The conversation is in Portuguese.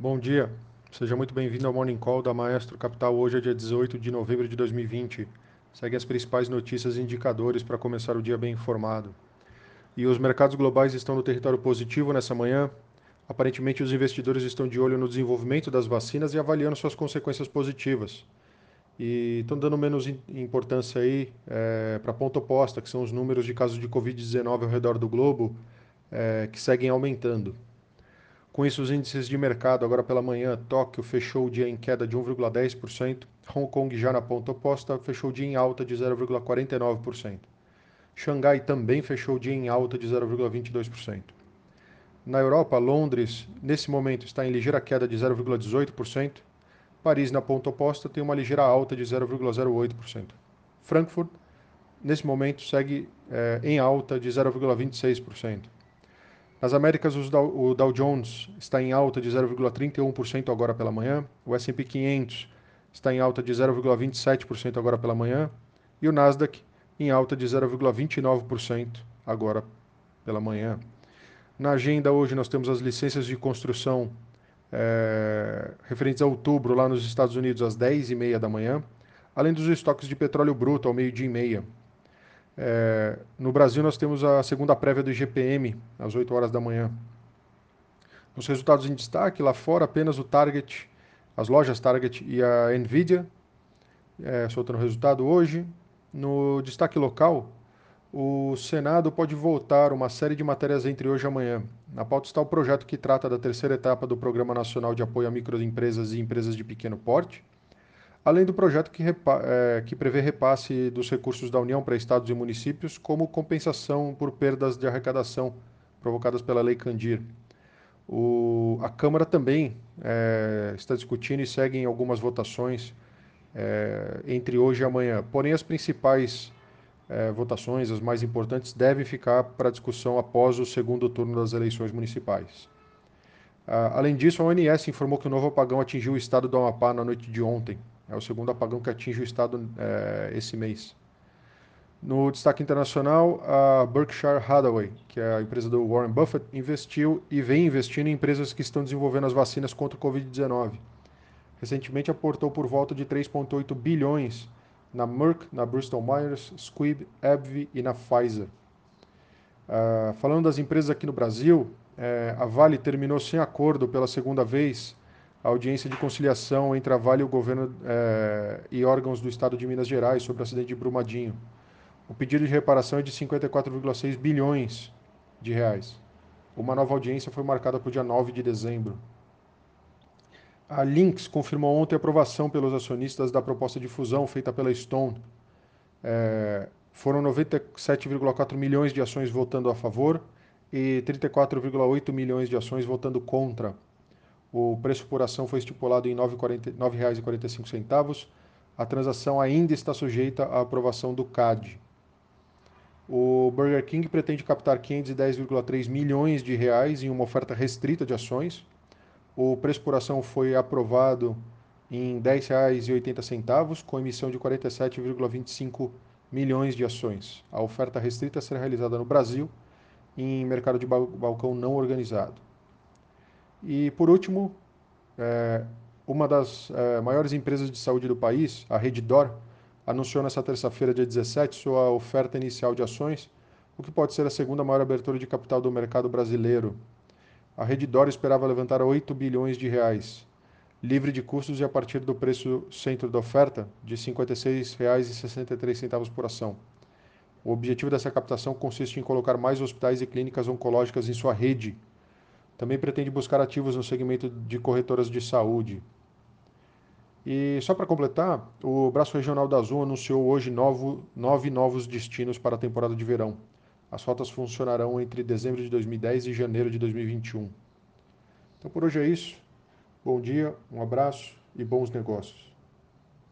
Bom dia, seja muito bem-vindo ao Morning Call da Maestro Capital. Hoje é dia 18 de novembro de 2020. Segue as principais notícias e indicadores para começar o dia bem informado. E os mercados globais estão no território positivo nessa manhã. Aparentemente, os investidores estão de olho no desenvolvimento das vacinas e avaliando suas consequências positivas. E estão dando menos importância aí é, para a ponta oposta, que são os números de casos de Covid-19 ao redor do globo, é, que seguem aumentando. Com isso, os índices de mercado, agora pela manhã, Tóquio fechou o dia em queda de 1,10%, Hong Kong já na ponta oposta fechou o dia em alta de 0,49%. Xangai também fechou o dia em alta de 0,22%. Na Europa, Londres, nesse momento, está em ligeira queda de 0,18%. Paris, na ponta oposta, tem uma ligeira alta de 0,08%. Frankfurt, nesse momento, segue é, em alta de 0,26%. Nas Américas, o Dow Jones está em alta de 0,31% agora pela manhã, o S&P 500 está em alta de 0,27% agora pela manhã e o Nasdaq em alta de 0,29% agora pela manhã. Na agenda hoje nós temos as licenças de construção é, referentes a outubro lá nos Estados Unidos às 10h30 da manhã, além dos estoques de petróleo bruto ao meio-dia e meia. É, no Brasil, nós temos a segunda prévia do IGPM, às 8 horas da manhã. Nos resultados em destaque, lá fora, apenas o Target, as lojas Target e a Nvidia, é, soltando o resultado hoje. No destaque local, o Senado pode votar uma série de matérias entre hoje e amanhã. Na pauta está o projeto que trata da terceira etapa do Programa Nacional de Apoio a Microempresas e Empresas de Pequeno Porte além do projeto que, é, que prevê repasse dos recursos da União para estados e municípios como compensação por perdas de arrecadação provocadas pela Lei Candir. O, a Câmara também é, está discutindo e segue em algumas votações é, entre hoje e amanhã. Porém, as principais é, votações, as mais importantes, devem ficar para discussão após o segundo turno das eleições municipais. além disso, a ONS informou que o novo apagão atingiu o estado do Amapá na noite de ontem. É o segundo apagão que atinge o estado é, esse mês. No destaque internacional, a Berkshire Hathaway, que é a empresa do Warren Buffett, investiu e vem investindo em empresas que estão desenvolvendo as vacinas contra o Covid-19. Recentemente aportou por volta de 3,8 bilhões na Merck, na Bristol Myers, Squibb, AbbVie e na Pfizer. Uh, falando das empresas aqui no Brasil, é, a Vale terminou sem acordo pela segunda vez a audiência de conciliação entre a Vale e o governo é, e órgãos do Estado de Minas Gerais sobre o acidente de Brumadinho. O pedido de reparação é de 54,6 bilhões de reais. Uma nova audiência foi marcada para o dia 9 de dezembro. A Lynx confirmou ontem a aprovação pelos acionistas da proposta de fusão feita pela Stone. É, foram 97,4 milhões de ações votando a favor e 34,8 milhões de ações votando contra. O preço por ação foi estipulado em R$ 9,45. A transação ainda está sujeita à aprovação do CAD. O Burger King pretende captar 510,3 milhões de reais em uma oferta restrita de ações. O preço por ação foi aprovado em R$ 10,80, com emissão de 47,25 milhões de ações. A oferta restrita será realizada no Brasil, em mercado de balcão não organizado. E, por último, é, uma das é, maiores empresas de saúde do país, a Reddor, anunciou nesta terça-feira, dia 17, sua oferta inicial de ações, o que pode ser a segunda maior abertura de capital do mercado brasileiro. A Reddor esperava levantar 8 bilhões de reais, livre de custos e a partir do preço centro da oferta, de R$ 56,63 por ação. O objetivo dessa captação consiste em colocar mais hospitais e clínicas oncológicas em sua rede, também pretende buscar ativos no segmento de corretoras de saúde. E só para completar, o braço regional da Azul anunciou hoje novo, nove novos destinos para a temporada de verão. As rotas funcionarão entre dezembro de 2010 e janeiro de 2021. Então por hoje é isso. Bom dia, um abraço e bons negócios.